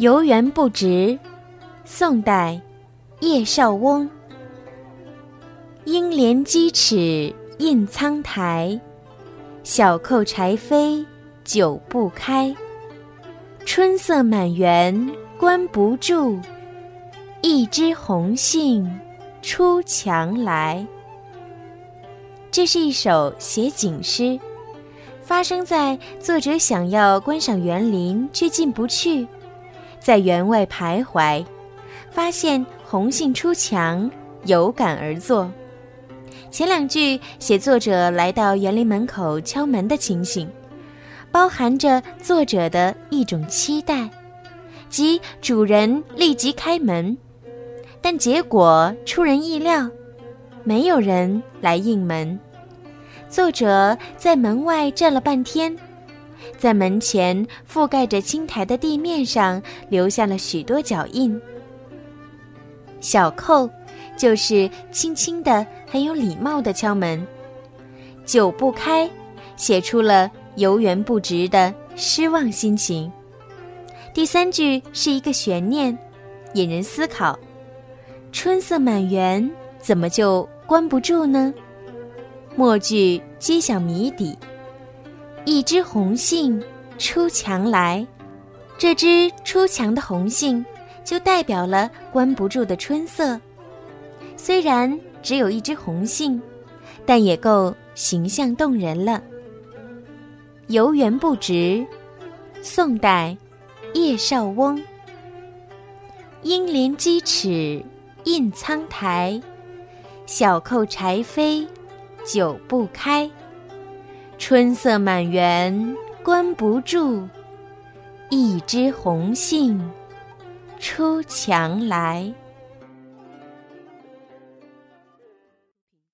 游园不值，宋代，叶绍翁。应怜屐齿印苍苔，小扣柴扉久不开。春色满园关不住，一枝红杏出墙来。这是一首写景诗，发生在作者想要观赏园林却进不去，在园外徘徊，发现红杏出墙，有感而作。前两句写作者来到园林门口敲门的情形，包含着作者的一种期待，即主人立即开门，但结果出人意料，没有人来应门。作者在门外站了半天，在门前覆盖着青苔的地面上留下了许多脚印。小扣。就是轻轻的、很有礼貌的敲门，久不开，写出了游园不值的失望心情。第三句是一个悬念，引人思考：春色满园，怎么就关不住呢？末句揭晓谜底：一枝红杏出墙来，这枝出墙的红杏，就代表了关不住的春色。虽然只有一枝红杏，但也够形象动人了。游园不值，宋代，叶绍翁。应怜鸡齿印苍苔，小扣柴扉久不开。春色满园关不住，一枝红杏出墙来。